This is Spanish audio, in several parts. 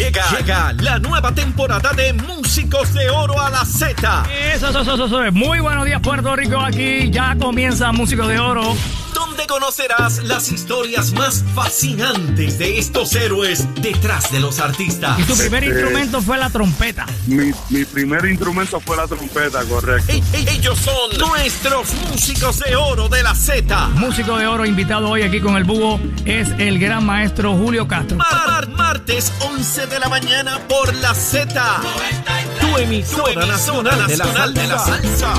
Llega, llega la nueva temporada de Músicos de Oro a la Z. Eso, eso, eso, eso. Muy buenos días, Puerto Rico. Aquí ya comienza Músicos de Oro. Donde conocerás las historias más fascinantes de estos héroes detrás de los artistas. Y tu primer instrumento fue la trompeta. Mi, mi primer instrumento fue la trompeta, correcto. E- e- ellos son nuestros músicos de oro de la Z. Músico de Oro invitado hoy aquí con el búho es el gran maestro Julio Castro. Mar- martes 11 de la mañana por la Z. Tu emisora nacional, nacional de la salsa.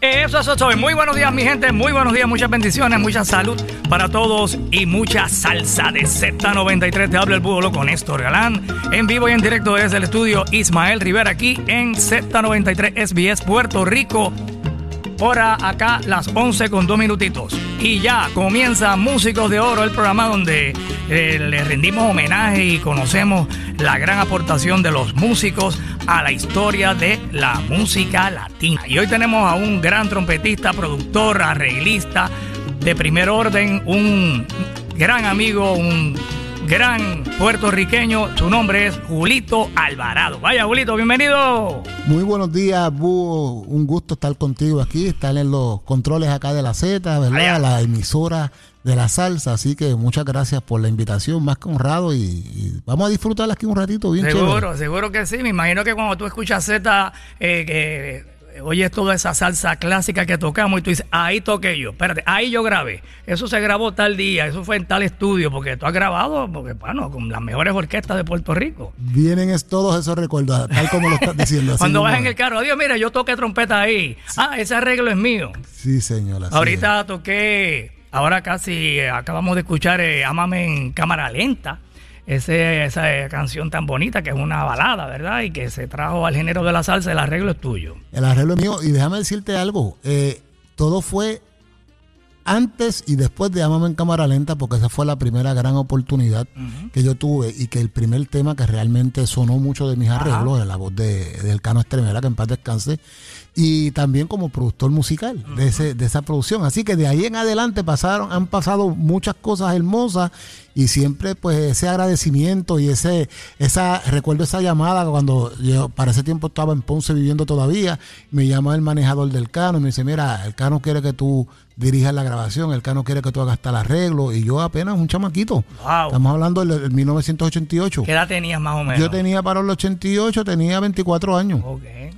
Eso, eso, eso. Muy buenos días, mi gente. Muy buenos días, muchas bendiciones, mucha salud para todos y mucha salsa de Z93. Te habla el búho con Néstor Galán. En vivo y en directo desde el estudio Ismael Rivera aquí en Z93 SBS Puerto Rico. Hora acá las 11 con dos minutitos. Y ya comienza Músicos de Oro, el programa donde eh, le rendimos homenaje y conocemos la gran aportación de los músicos a la historia de la música latina. Y hoy tenemos a un gran trompetista, productor, arreglista de primer orden, un gran amigo, un gran puertorriqueño. Su nombre es Julito Alvarado. Vaya, Julito, bienvenido. Muy buenos días, Búho. Un gusto estar contigo aquí, estar en los controles acá de la Z, ¿verdad? Allá. La emisora de la salsa. Así que muchas gracias por la invitación, más que honrado. Y, y vamos a disfrutar aquí un ratito bien Seguro, chévere. seguro que sí. Me imagino que cuando tú escuchas Z, eh, que oyes toda esa salsa clásica que tocamos y tú dices, ahí toqué yo. Espérate, ahí yo grabé. Eso se grabó tal día, eso fue en tal estudio, porque tú has grabado, porque bueno, con las mejores orquestas de Puerto Rico. Vienen es todos esos recuerdos, tal como lo estás diciendo. así Cuando vas en el carro, Dios, mira, yo toqué trompeta ahí. Ah, ese arreglo es mío. Sí, señora. Ahorita toqué, ahora casi acabamos de escuchar eh, Ámame en cámara lenta. Ese- esa eh, canción tan bonita que es una balada, ¿verdad? Y que se trajo al género de la salsa, el arreglo es tuyo. El arreglo es mío. Y déjame decirte algo. eh, todo fue antes y después de Amame en cámara lenta, porque esa fue la primera gran oportunidad que yo tuve y que el primer tema que realmente sonó mucho de mis arreglos, de la voz de, del Cano Estremera, que en paz descanse, y también como productor musical de, ese, de esa producción. Así que de ahí en adelante pasaron, han pasado muchas cosas hermosas y siempre pues ese agradecimiento y ese, esa, recuerdo esa llamada cuando yo para ese tiempo estaba en Ponce viviendo todavía, me llama el manejador del Cano y me dice, mira, el Cano quiere que tú dirijas la grabación, el Cano quiere que tú hagas tal arreglo y yo apenas un chamaquito. Wow. Estamos hablando del, del 1988. ¿Qué edad tenías más o menos? Yo tenía para el 88, tenía 24 años.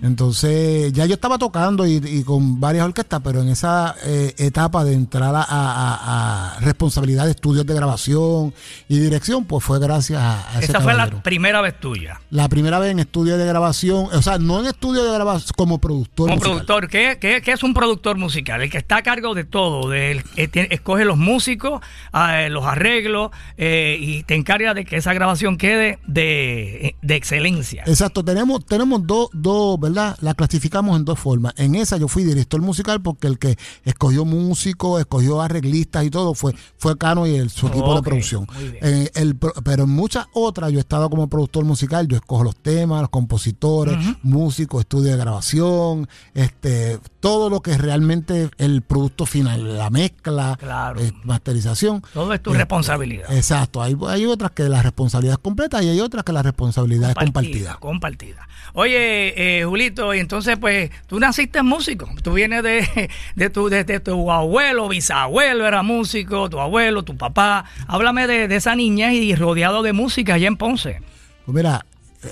Entonces, ya yo estaba tocando y, y con varias orquestas, pero en esa eh, etapa de entrar a, a- a responsabilidad de estudios de grabación y dirección, pues fue gracias a, a ese Esa fue la primera vez tuya. La primera vez en estudio de grabación, o sea, no en estudio de grabación, como productor. Como musical. productor, ¿qué, qué, qué es un productor musical? El que está a cargo de todo, eh, tiene- escoge los músicos, ah, eh, los arreglos eh, y te encarga de que esa grabación quede de, de excelencia. Exacto, tenemos, tenemos dos, dos, ¿verdad? La clasificamos en dos formas. En esa yo fui director musical porque el que escogió músicos, escogió arreglistas y todo fue, fue Cano y el, su equipo de Ok, producción. Eh, el pero en muchas otras yo he estado como productor musical, yo escojo los temas, los compositores, músicos, estudio de grabación, este, todo lo que es realmente el producto final, la mezcla, Claro. eh, masterización. Todo es tu Este, responsabilidad. Exacto, hay, hay otras que la responsabilidad es completa y hay otras que la responsabilidad es compartida. Compartida. Oye, eh, Julito, y entonces, pues, tú naciste músico. Tú vienes de, de, tu, de, de tu abuelo, bisabuelo era músico, tu abuelo, tu papá. Háblame de, de esa niña y rodeado de música allá en Ponce. Pues mira,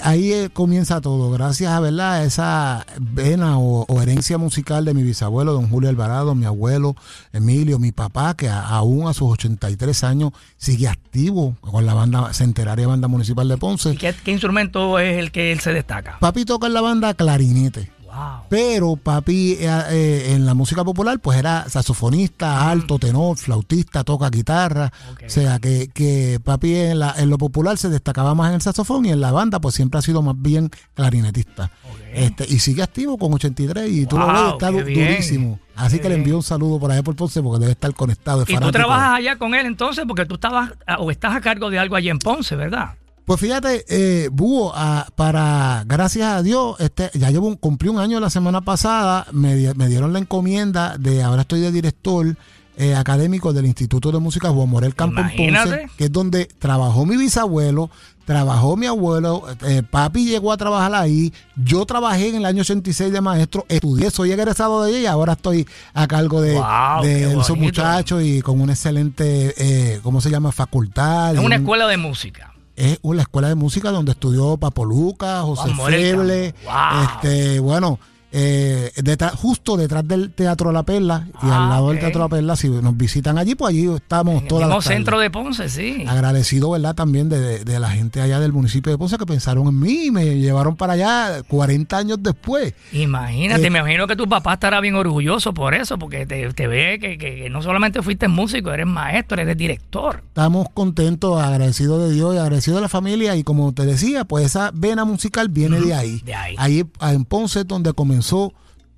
ahí eh, comienza todo, gracias a ¿verdad? esa vena o, o herencia musical de mi bisabuelo, don Julio Alvarado, mi abuelo Emilio, mi papá, que a- aún a sus 83 años sigue activo con la banda centenaria Banda Municipal de Ponce. ¿Y qué, qué instrumento es el que él se destaca? Papi toca en la banda clarinete. Wow. Pero papi eh, eh, en la música popular pues era saxofonista, alto, tenor, flautista, toca guitarra. O sea que, que papi en, la- en lo popular se destacaba más en el saxofón y en la banda pues siempre ha sido más bien clarinetista. Este, y sigue activo con 83 y tú lo Wow, ves, está qué du- bien. durísimo. Así que le envío un saludo por ahí por Ponce porque debe estar conectado. es Y tú trabajas allá con él entonces porque tú estabas ah, o estás a cargo de algo allá en Ponce, ¿verdad? Pues fíjate, eh, Búho, ah, para, gracias a Dios, este, ya llevo un, cumplí un año la semana pasada, me, di- me dieron la encomienda de, ahora estoy de director eh, académico del Instituto de Música Juan Morel Campo Ponce, que es donde trabajó mi bisabuelo, trabajó mi abuelo, eh, papi llegó a trabajar ahí, yo trabajé en el año 86 de maestro, estudié, soy egresado de ella y ahora estoy a cargo de, Wow, de esos muchachos y con una excelente, eh, ¿cómo se llama? Facultad. Es una un- escuela de música. Es una escuela de música donde estudió Papo Luca, José Feble. Wow. este, bueno, eh, detrás- justo detrás del Teatro La Perla y Ah, al lado ok. del Teatro La Perla, si nos visitan allí, pues allí estamos las tardes. centro de Ponce, sí. Agradecido, ¿verdad? También de, de la gente allá del municipio de Ponce que pensaron en mí y me llevaron para allá 40 años después. Imagínate, Eh, me imagino que tu papá estará bien orgulloso por eso, porque te, te ve que, que- que no solamente fuiste músico, eres maestro, eres director. Estamos contentos, agradecidos de Dios y agradecidos de la familia. Y como te decía, pues esa vena musical viene de ahí. de ahí. Ahí en Ponce donde comenzó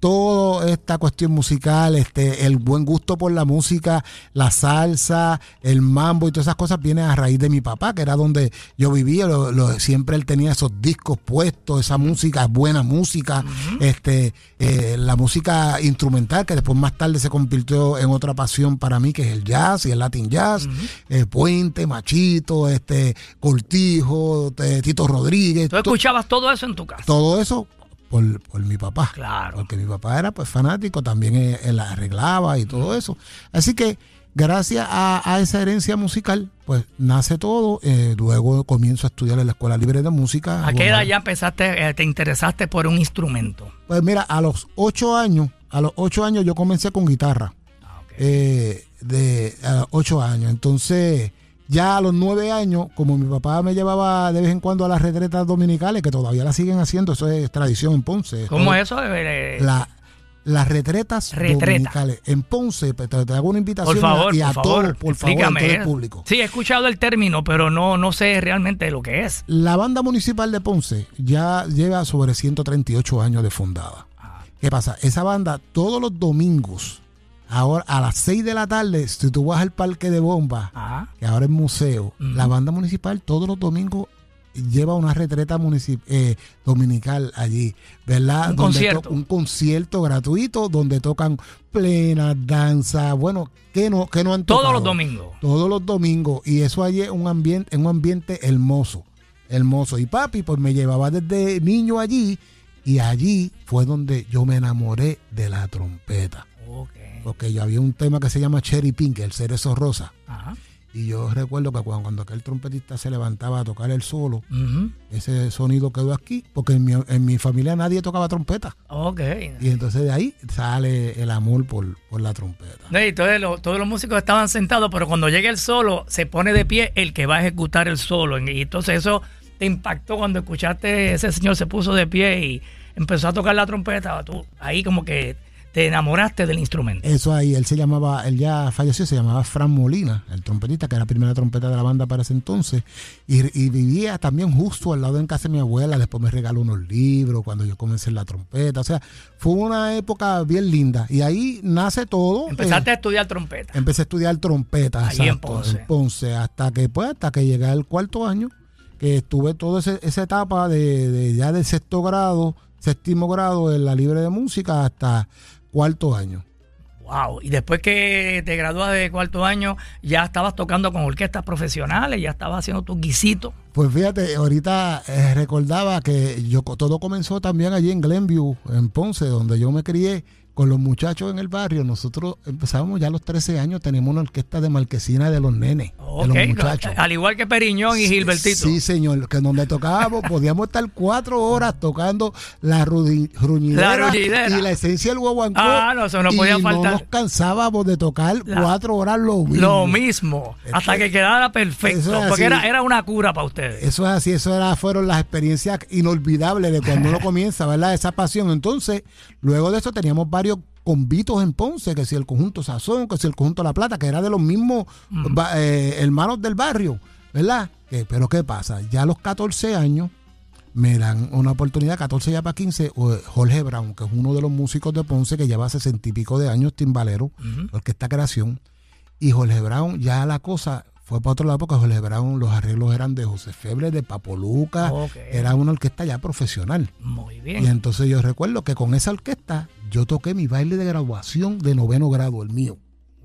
toda esta cuestión musical, este, el buen gusto por la música, la salsa, el mambo y todas esas cosas vienen a raíz de mi papá, que era donde yo vivía. lo- lo- siempre él tenía esos discos puestos, esa música, buena música, este, eh, la música instrumental, que después más tarde se convirtió en otra pasión para mí, que es el jazz y el latin jazz, eh, Puente, Machito, este, Cortijo, eh, Tito Rodríguez. Tú escuchabas todo eso en tu casa. todo eso por, por mi papá. Claro. Porque mi papá era pues fanático, también él, él arreglaba y todo eso. Así que gracias a, a esa herencia musical, pues nace todo. Eh, luego comienzo a estudiar en la Escuela Libre de Música. ¿A qué edad ya empezaste, eh, te interesaste por un instrumento? Pues mira, a los ocho años, a los ocho años yo comencé con guitarra. Ah, ok. eh, de a los ocho años. Entonces, ya a los nueve años, como mi papá me llevaba de vez en cuando a las retretas dominicales, que todavía la siguen haciendo, eso es tradición en Ponce. ¿Cómo es eso? Eh, la- las retretas Retreta. dominicales en Ponce, te, te hago una invitación por favor, y a, por favor, todos, por favor, a explícame. todo el eh. público. Sí, he escuchado el término, pero no, no sé realmente lo que es. La banda municipal de Ponce ya lleva sobre 138 años de fundada. Ah. ¿Qué pasa? Esa banda todos los domingos, ahora a las 6 de la tarde, si tú vas al parque de bomba, Ajá. que ahora es museo, la banda municipal todos los domingos lleva una retreta eh, dominical allí, ¿verdad? Un Donde concierto. to- un concierto gratuito donde tocan plena danza, bueno, que no, que no han Todos los domingos. Todos los domingos. Y eso allí es un ambiente, un ambiente hermoso, hermoso. Y papi, pues me llevaba desde niño allí y allí fue donde yo me enamoré de la trompeta. Porque yo había un tema que se llama Cherry Pink, el cerezo rosa. Ajá. Y yo recuerdo que cuando, cuando aquel trompetista se levantaba a tocar el solo, ese sonido quedó aquí, porque en mi, en mi familia nadie tocaba trompeta. Ok. Y entonces de ahí sale el amor por, por la trompeta. Y todos, los, todos los músicos estaban sentados, pero cuando llega el solo, se pone de pie el que va a ejecutar el solo. Y entonces eso te impactó cuando escuchaste ese señor se puso de pie y empezó a tocar la trompeta. Tú ahí como que te enamoraste del instrumento. Eso ahí, él se llamaba, él ya falleció, se llamaba Fran Molina, el trompetista, que era la primera trompeta de la banda para ese entonces. Y, y vivía también justo al lado en casa de mi abuela. Después me regaló unos libros cuando yo comencé en la trompeta. O sea, fue una época bien linda. Y ahí nace todo. Empezaste Eh, a estudiar trompeta. empecé a estudiar trompeta. Ahí en Ponce. en Ponce, hasta que, pues, hasta que llegué al cuarto año, que estuve toda esa etapa de, de ya de sexto grado, séptimo grado en la libre de música hasta cuarto año. Wow. Y después que te gradúas de cuarto año, ya estabas tocando con orquestas profesionales, ya estabas haciendo tus guisitos. Pues fíjate, ahorita eh, recordaba que yo todo comenzó también allí en Glenview, en Ponce, donde yo me crié con los muchachos en el barrio. Nosotros empezábamos ya a los 13 años, tenemos una orquesta de marquesina de los nenes, Ok, de los muchachos. Al igual que Periñón y Gilbertito. Sí, señor, que donde tocábamos, podíamos estar cuatro horas tocando la rudi- ruñidera, La ruñidera. y la esencia del guaguancó. Ah, no, eso no y podía no faltar. nos cansábamos de tocar La- cuatro horas lo mismo. Lo mismo, hasta que quedara perfecto. Es Porque era, era una cura para ustedes. Eso es así, eso era, fueron las experiencias inolvidables de cuando uno comienza, ¿verdad? Esa pasión. Entonces, luego de eso teníamos varios convitos en Ponce, que si el conjunto Sazón, que si el conjunto La Plata, que era de los mismos eh, hermanos del barrio, ¿verdad? Que- pero ¿qué pasa? Ya a los 14 años me dan una oportunidad, 14 ya para 15, o- Jorge Brown, que es uno de los músicos de Ponce que lleva sesenta y pico de años, timbalero, orquesta creación, y Jorge Brown ya la cosa fue para otro lado porque Jorge Brown los arreglos eran de José Feble, de Papo Luca, Ok. era una orquesta ya profesional. Muy Y bien. entonces yo recuerdo que con esa orquesta yo toqué mi baile de graduación de noveno grado, el mío.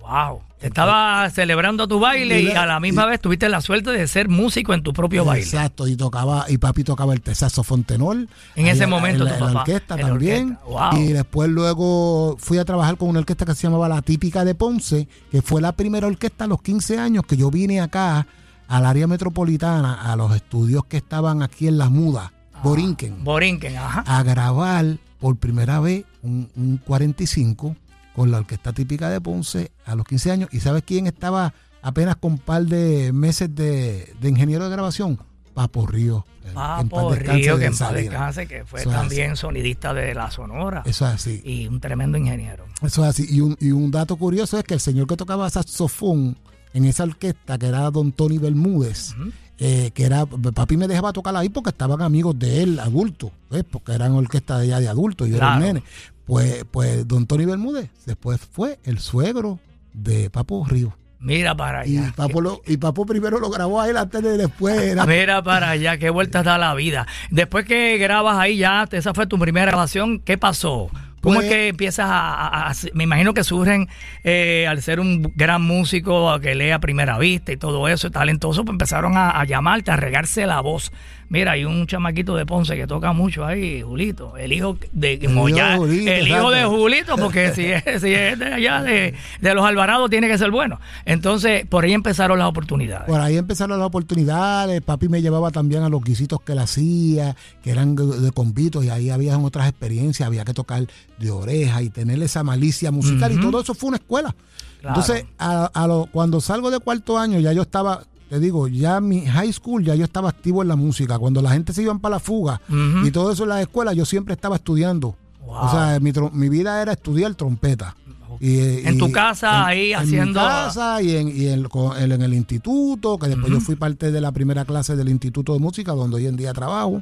Wow. Wow. Estaba celebrando tu baile y, a la misma vez tuviste la suerte de ser músico en tu propio baile. Exacto, y tocaba, y papi tocaba el saxofón tenor. En ese momento, en, la, orquesta también. Y después luego fui a trabajar con una orquesta que se llamaba La Típica de Ponce, que fue la primera orquesta a los 15 años que yo vine acá al área metropolitana, a los estudios que estaban aquí en Las Mudas, ah, Borinquen. Borinquen, ajá. A grabar por primera vez un, un 45 con la orquesta típica de Ponce a los 15 años. ¿Y sabes quién estaba apenas con un par de meses de, ingeniero de grabación? Papo Río. Papo Río, que en paz descanse, que fue también sonidista de la Sonora. Eso es así. Y un tremendo ingeniero. Eso es así. Y un, y un dato curioso es que el señor que tocaba saxofón en esa orquesta, que era don Tony Bermúdez, eh, que era, papi me dejaba tocar ahí porque estaban amigos de él, adultos, porque eran orquestas de, ya de adultos, y yo era un nene. Pues, pues don Tony Bermúdez después fue el suegro de Papo Río. Mira para allá. Y Papo, y Papo primero lo grabó a él antes de después. Era... Mira para allá, qué vueltas da la vida. Después que grabas ahí ya, esa fue tu primera grabación, ¿qué pasó? ¿Cómo es pues que empiezas a, Me imagino que surgen, eh, al ser un gran músico que lee a primera vista y todo eso, talentoso, pues empezaron a, a llamarte, a regarse la voz. Mira, hay un chamaquito de Ponce que toca mucho ahí, Julito, el hijo de el el hijo de Julito, porque si es, si es de allá de, los Alvarados tiene que ser bueno. Entonces, por ahí empezaron las oportunidades. Por ahí empezaron las oportunidades. Papi me llevaba también a los guisitos que él hacía, que eran de, convitos, y ahí había otras experiencias, había que tocar de oreja y tener esa malicia musical, y todo eso fue una escuela. Entonces, a, lo, cuando salgo de cuarto año, ya yo estaba te digo, ya mi high school, ya yo estaba activo en la música. Cuando la gente se iban para la fuga y todo eso en la escuela, yo siempre estaba estudiando. O sea, mi, vida era estudiar trompeta. Y, en tu casa, ahí haciendo. En mi casa y, en, y en, el instituto, que después yo fui parte de la primera clase del Instituto de Música, donde hoy en día trabajo.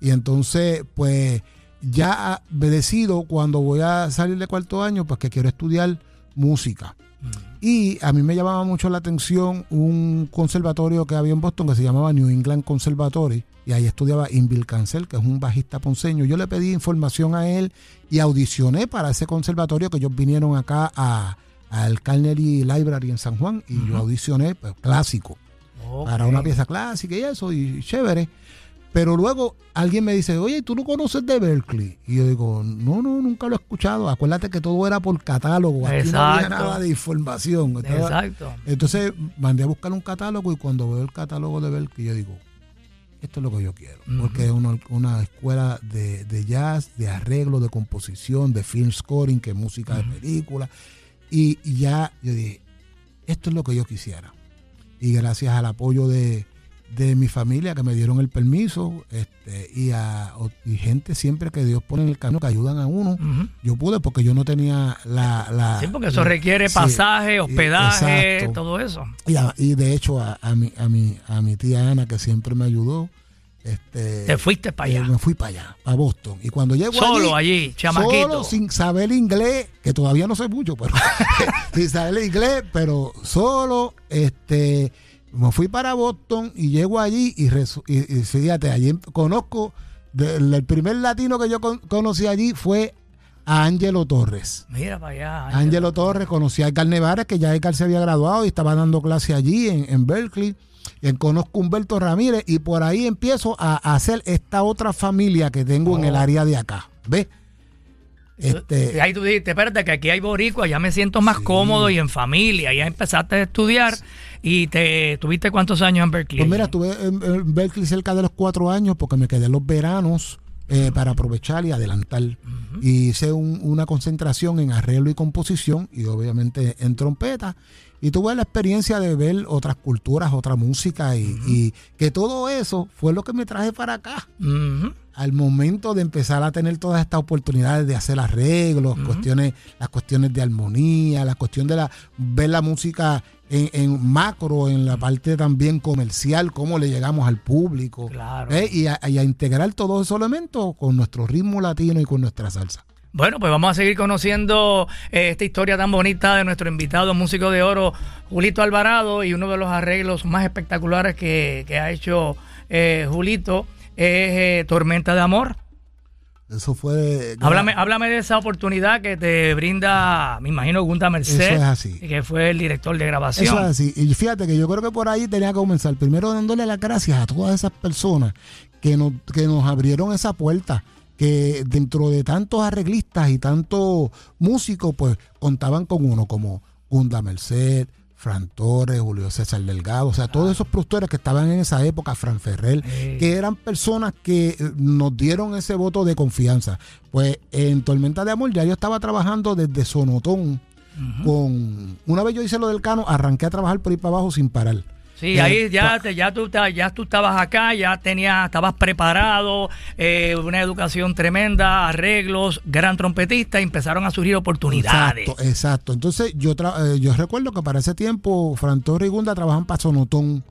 Y entonces, pues, ya me decido cuando voy a salir de cuarto año, pues que quiero estudiar música. Y a mí me llamaba mucho la atención un conservatorio que había en Boston que se llamaba New England Conservatory. Y ahí estudiaba Inbil Cancel, que es un bajista ponceño. Yo le pedí información a él y audicioné para ese conservatorio que ellos vinieron acá a, al Carnegie Library en San Juan. Y yo audicioné, pues, clásico. Para una pieza clásica y eso, y chévere. Pero luego alguien me dice, oye, ¿tú no conoces de Berkeley? Y yo digo, no, no, nunca lo he escuchado. Acuérdate que todo era por catálogo. Aquí no había nada de información. Exacto. Entonces mandé a buscar un catálogo y cuando veo el catálogo de Berkeley, yo digo, esto es lo que yo quiero. Porque es una, escuela de, jazz, de arreglo, de composición, de film scoring, que es música de película. Y, y ya yo dije, esto es lo que yo quisiera. Y gracias al apoyo de de mi familia que me dieron el permiso este, y a gente siempre que Dios pone en el camino que ayudan a uno. Yo pude porque yo no tenía la... la sí, porque eso requiere pasaje, hospedaje, todo eso. Y, y de hecho a, a, mi, a, mi, a mi tía Ana que siempre me ayudó. Este, Te fuiste para allá. me fui para allá, para Boston. Y cuando llego Solo allí, chamaquito. Solo sin saber inglés, que todavía no sé mucho, pero sin saber inglés, pero solo, este me fui para Boston y llego allí y, fíjate, allí conozco, el primer latino que yo conocí allí fue a Ángelo Torres. Mira para allá. Ángelo Torres, conocí a Edgar Nevares, que ya Edgar se había graduado y estaba dando clase allí en, Berkeley. Y conozco a Humberto Ramírez y por ahí empiezo a, hacer esta otra familia que tengo en el oh. área de acá. ¿Ves? Este, ahí tú dijiste, espérate, que aquí hay boricua, ya me siento más cómodo y en familia. Ya empezaste a estudiar y te tuviste cuántos años en Berkeley. Pues mira, estuve en, Berkeley cerca de los cuatro años porque me quedé los veranos eh, para aprovechar y adelantar. Y hice una concentración en arreglo y composición y obviamente en trompeta. Y tuve la experiencia de ver otras culturas, otra música y, que todo eso fue lo que me traje para acá al momento de empezar a tener todas estas oportunidades de hacer arreglos, cuestiones, las cuestiones de armonía, la cuestión de la ver la música en, macro, en la parte también comercial, cómo le llegamos al público. ¿eh? Y, a, integrar todos esos elementos con nuestro ritmo latino y con nuestra salsa. Bueno, pues vamos a seguir conociendo eh, esta historia tan bonita de nuestro invitado músico de oro, Julito Alvarado, y uno de los arreglos más espectaculares que, ha hecho eh, Julito es eh, Tormenta de Amor. Eso fue. Háblame, háblame de esa oportunidad que te brinda, me imagino, Gunda Merced. Eso es así. Que fue el director de grabación. Eso es así. Y fíjate que yo creo que por ahí tenía que comenzar. Primero dándole las gracias a todas esas personas que nos, que nos abrieron esa puerta. Que dentro de tantos arreglistas y tantos músicos, pues contaban con uno como Gunda Merced, Fran Torres, Julio César Delgado, o sea, todos esos productores que estaban en esa época, Fran Ferrer, que eran personas que eh, nos dieron ese voto de confianza. Pues en Tormenta de Amor ya yo estaba trabajando desde Sonotón. Con una vez yo hice lo del cano, arranqué a trabajar por ahí para abajo sin parar. Sí, ahí ya, te, ya, tú, ya tú estabas acá, ya tenías, estabas preparado, eh, una educación tremenda, arreglos, gran trompetista, y empezaron a surgir oportunidades. Exacto, exacto. Entonces yo eh, yo recuerdo que para ese tiempo Fran Torres y Gunda trabajan para Sonotón.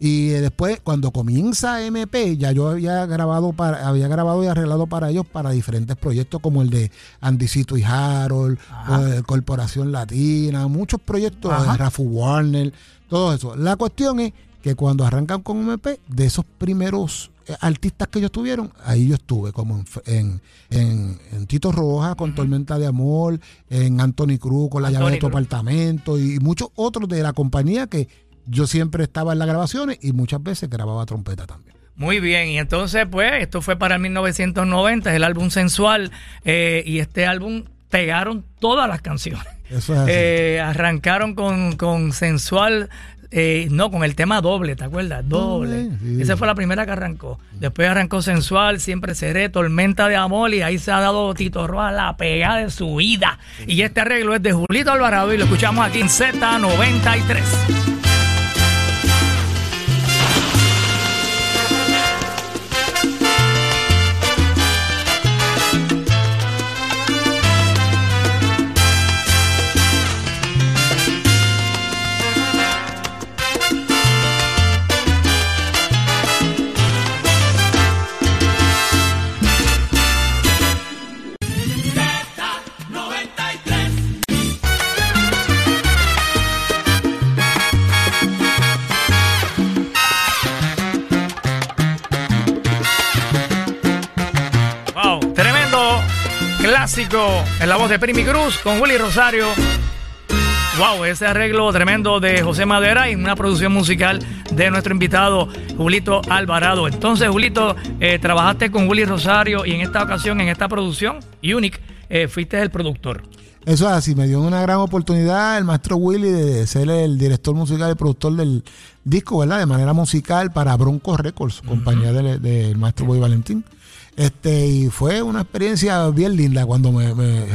Y después, cuando comienza MP, ya yo había grabado para, había grabado y arreglado para ellos para diferentes proyectos como el de Andicito y Harold, Corporación Latina, muchos proyectos, de Rafu Warner, todo eso. La cuestión es que cuando arrancan con MP, de esos primeros eh, artistas que ellos tuvieron, ahí yo estuve, como en, en, Tito Rojas con Tormenta de Amor, en Anthony Cruz con La llave de tu apartamento y muchos otros de la compañía que yo siempre estaba en las grabaciones y muchas veces grababa trompeta también. Muy bien, y entonces pues esto fue para 1990, el álbum Sensual, eh, y este álbum pegaron todas las canciones. Eso es así. Eh, arrancaron con, con Sensual, eh, no, con el tema doble, ¿te acuerdas? Doble. Esa fue la primera que arrancó. Después arrancó Sensual, Siempre Seré, Tormenta de Amor y ahí se ha dado Tito Roa la pegada de su vida. Y este arreglo es de Julito Alvarado y lo escuchamos aquí en Z93. En la voz de Primi Cruz con Willy Rosario. Wow, ese arreglo tremendo de José Madera y una producción musical de nuestro invitado Julito Alvarado. Entonces, Julito, eh, trabajaste con Willy Rosario y en esta ocasión, en esta producción, Unique, eh, fuiste el productor. Eso es así, me dio una gran oportunidad el maestro Willy de ser el director musical y productor del disco, ¿verdad? De manera musical para Bronco Records, compañía del, maestro Boy Valentín. Este, y fue una experiencia bien linda cuando me,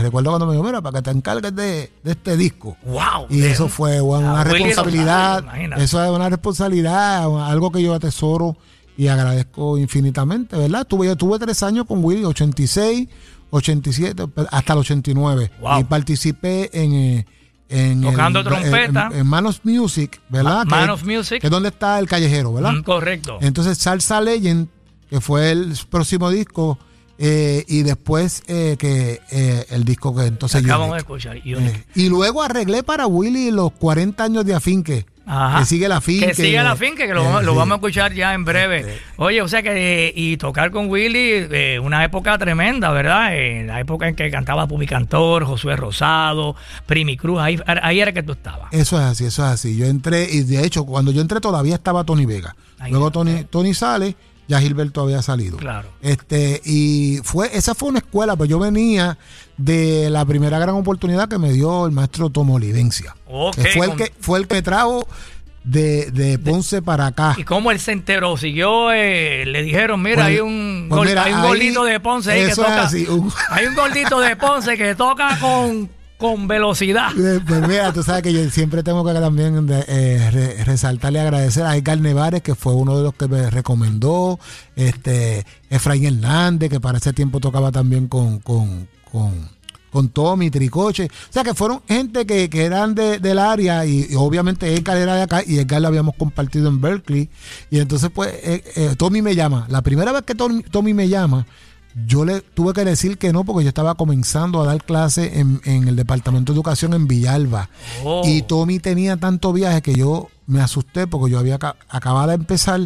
recuerdo cuando me dijo, mira, para que te encargues de, este disco. Wow. Y eso fue una responsabilidad. eso es una responsabilidad, algo que yo atesoro y agradezco infinitamente, ¿verdad? Tuve, yo tuve tres años con Willy, 86, 87, hasta el 89. Y participé en... Eh, en Tocando trompeta. En, Manos Music, ¿verdad? Music. Que es donde está el callejero, ¿verdad? Mm, correcto. Entonces Salsa Legend que fue el próximo disco, eh, y después eh, que eh, el disco que entonces... Acabamos de escuchar. y luego arreglé para Willy los 40 años de Afinque. Que sigue la finque. Que sigue la finque, que lo, vamos a escuchar ya en breve. Este. Oye, o sea que, y tocar con Willy, una época tremenda, ¿verdad? En la época en que cantaba Pumi Cantor, Josué Rosado, Primi Cruz, ahí, ahí era que tú estabas. Eso es así, eso es así. Yo entré, y de hecho, cuando yo entré todavía estaba Tony Vega. Luego Tony, Tony sale ya Gilberto había salido. Claro. Este, y fue, esa fue una escuela, pues yo venía de la primera gran oportunidad que me dio el maestro Tomo Lidencia. fue el que, fue el que trajo de, Ponce para acá. ¿Y cómo él se enteró? Siguió, eh, le dijeron, mira, hay un, pues hay un gordito de Ponce ahí que toca. Hay un gordito de Ponce que toca con con velocidad. Eh, pues mira, tú sabes que yo siempre tengo que también eh, resaltarle y agradecer a Edgar Nevares, que fue uno de los que me recomendó, este Efraín Hernández, que para ese tiempo tocaba también con, con, con, Tommy, Tricoche. O sea que fueron gente que, eran del área y, obviamente Edgar era de acá y Edgar lo habíamos compartido en Berkeley. Y entonces pues eh, Tommy me llama. La primera vez que Tommy me llama, yo le tuve que decir que no porque yo estaba comenzando a dar clases en, el Departamento de Educación en Villalba. Oh. Y Tommy tenía tanto viaje que yo me asusté porque yo había acabado de empezar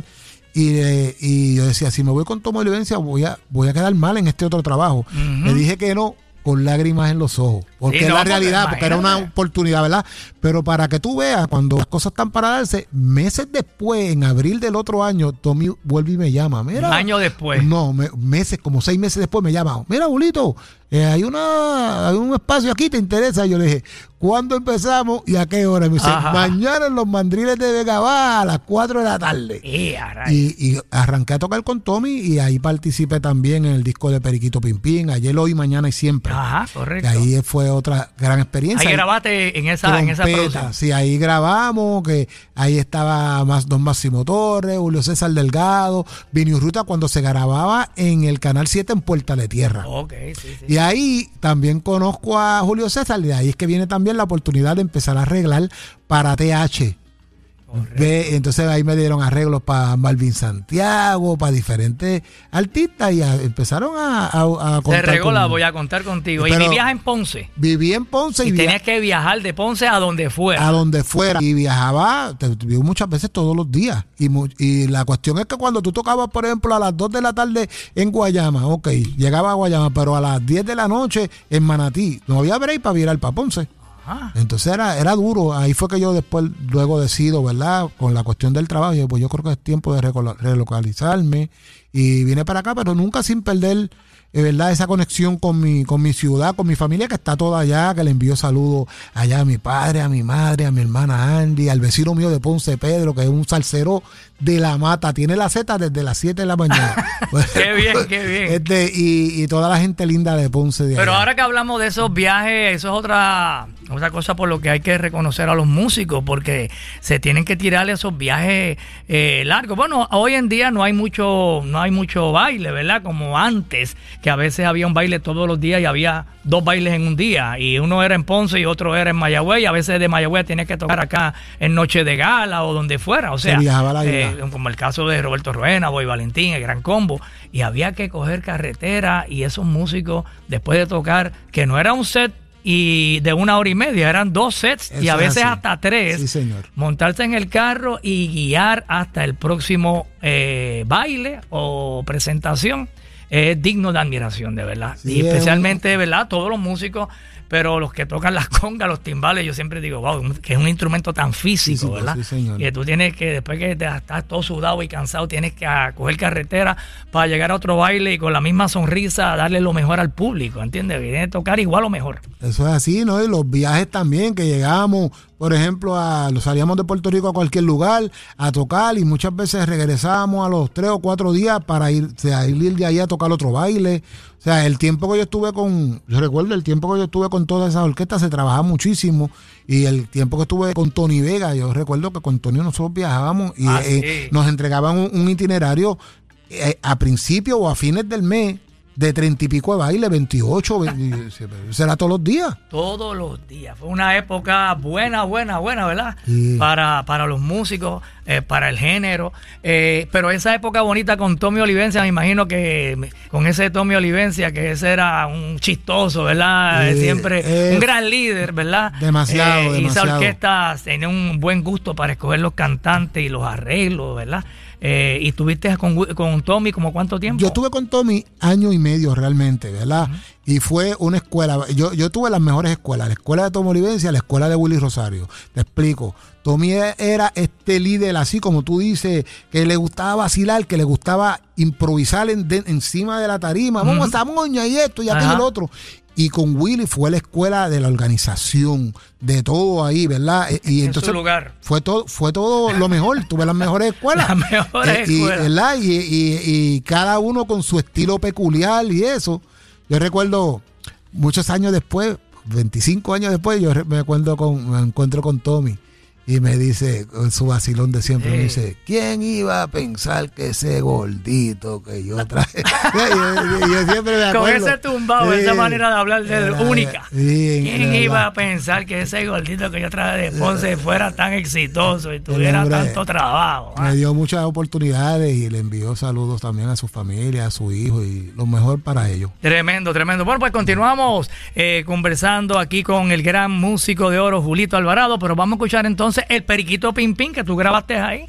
Y, eh, y yo decía, si me voy con Tomo Olivencia, voy a, voy a quedar mal en este otro trabajo. Le dije que no, con lágrimas en los ojos. Porque Sí, es no, la realidad, porque era una oportunidad, ¿verdad? Pero para que tú veas, cuando las cosas están para darse, meses después, en abril del otro año, Tommy vuelve y me llama. Mira, Un año después. No, me- meses, como seis meses después me llama. Mira, Julito, eh, hay, una, hay un espacio aquí, ¿te interesa? Y yo le dije, ¿cuándo empezamos y a qué hora? Y me dice, Ajá. mañana en los mandriles de Vega Baja a las 4 de la tarde. Y, rayos. Y, y arranqué a tocar con Tommy y ahí participé también en el disco de Periquito Pimpín, ayer, hoy, mañana y siempre. Ajá, correcto. ahí fue otra gran experiencia. Ahí grabaste en esa, en esa producción. Sí, ahí grabamos, que ahí estaba más Don Máximo Torres, Julio César Delgado, Vinius Ruta cuando se grababa en el Canal 7 en Puerta de Tierra. Ok, sí, sí. Y ahí también conozco a Julio César, y de ahí es que viene también la oportunidad de empezar a arreglar para TH. Ve, entonces ahí me dieron arreglos para Malvin Santiago, para diferentes artistas y a- empezaron a, a, a Te contar regó la voy a contar contigo. y Pero- vivías en Ponce. Viví en Ponce y, Y tenías que viajar de Ponce a donde fuera. a donde fuera y viajaba, te, te muchas veces todos los días. Y, y la cuestión es que cuando tú tocabas, por ejemplo, a las 2 de la tarde en Guayama, ok, llegaba a Guayama, pero a las 10 de la noche en Manatí, no había break para virar para Ponce. Entonces era, era duro. Ahí fue que yo después, luego decido, ¿verdad? Con la cuestión del trabajo, yo, pues yo creo que es tiempo de relocalizarme. Y vine para acá, pero nunca sin perder, eh, ¿verdad? Esa conexión con mi, con mi ciudad, con mi familia que está toda allá, que le envío saludos allá a mi padre, a mi madre, a mi hermana Andy, al vecino mío de Ponce Pedro, que es un salsero de la mata. Tiene la Z desde las 7 de la mañana. Qué bien, qué bien. Este, y, y toda la gente linda de Ponce de Pero allá. ahora que hablamos de esos viajes, eso es otra, otra cosa por lo que hay que reconocer a los músicos, porque se tienen que tirar esos viajes eh, largos. Bueno, hoy en día no hay mucho, no hay mucho baile, ¿verdad? Como antes, que a veces había un baile todos los días y había dos bailes en un día, y uno era en Ponce y otro era en Mayagüez, y a veces de Mayagüez tienes que tocar acá en Noche de Gala o donde fuera. O Se sea, viajaba a la eh, como el caso de Roberto Ruena, Boy Valentín, el Gran Combo, y había que coger carretera y esos músicos, después de tocar, que no era un set y de una hora y media, eran dos sets y a es veces hasta tres, Sí, señor. montarse en el carro y guiar hasta el próximo eh, baile o presentación. Es digno de admiración, de verdad. Sí, y especialmente, de verdad, todos los músicos, pero los que tocan las congas, los timbales, yo siempre digo, wow, que es un instrumento tan físico, Físico, ¿verdad? sí, señor. Y tú tienes que, después que te estás todo sudado y cansado, tienes que ah, coger carretera para llegar a otro baile y con la misma sonrisa darle lo mejor al público, ¿entiendes? Viene a tocar igual o mejor. Eso es así, ¿no? Y los viajes también, que llegamos, por ejemplo, a, salíamos de Puerto Rico a cualquier lugar a tocar y muchas veces regresábamos a los tres o cuatro días para ir, o sea, ir de ahí a tocar otro baile. O sea, el tiempo que yo estuve con, yo recuerdo el tiempo que yo estuve con todas esas orquestas, se trabajaba muchísimo. Y el tiempo que estuve con Tony Vega, yo recuerdo que con Tony nosotros viajábamos y Ah, eh, nos entregaban un, un itinerario eh, a principio o a fines del mes de treinta y pico de baile, 28, 20, será todos los días. Todos los días. Fue una época buena, buena, buena, ¿verdad? Sí. Para, para los músicos, eh, para el género. Eh, pero esa época bonita con Tommy Olivencia, me imagino que con ese Tommy Olivencia, que ese era un chistoso, ¿verdad? Sí, Siempre eh, un gran líder, ¿verdad? demasiado, Y esa demasiado. orquesta tenía un buen gusto para escoger los cantantes y los arreglos, ¿verdad? Eh, y estuviste con, con Tommy como cuánto tiempo? Yo estuve con Tommy año y medio realmente, ¿verdad? Y fue una escuela. Yo, yo tuve las mejores escuelas. La escuela de Tommy Olivencia, la escuela de Willy Rosario. Te explico. Tommy era este líder, así como tú dices, que le gustaba vacilar, que le gustaba improvisar en- de- encima de la tarima. Vamos a esa moña y esto y aquello y lo otro. Y con Willy fue la escuela de la organización, de todo ahí, ¿verdad? E- Y En entonces su lugar. fue todo, fue todo lo mejor. Tuve las mejores escuelas. Las mejores Eh, y, escuelas. ¿verdad? Y, y- y cada uno con su estilo peculiar y eso. Yo recuerdo muchos años después, 25 años después, yo me acuerdo con, me encuentro con Tommy y me dice, con su vacilón de siempre, me Eh. dice, ¿quién iba a pensar que ese gordito que yo traje? yo, yo- yo siempre me Con ese tumbado, Sí. esa manera de hablar de Era- única. sí, ¿Quién iba a pensar que ese gordito que yo traje de Ponce fuera tan exitoso y tuviera hombre tanto trabajo? ah? Me dio muchas oportunidades y le envió saludos también a su familia, a su hijo y lo mejor para ellos. Tremendo, tremendo. Bueno, pues continuamos eh, conversando aquí con el gran músico de oro Julito Alvarado, pero vamos a escuchar entonces el Periquito Pim Pim que tú grabaste ahí.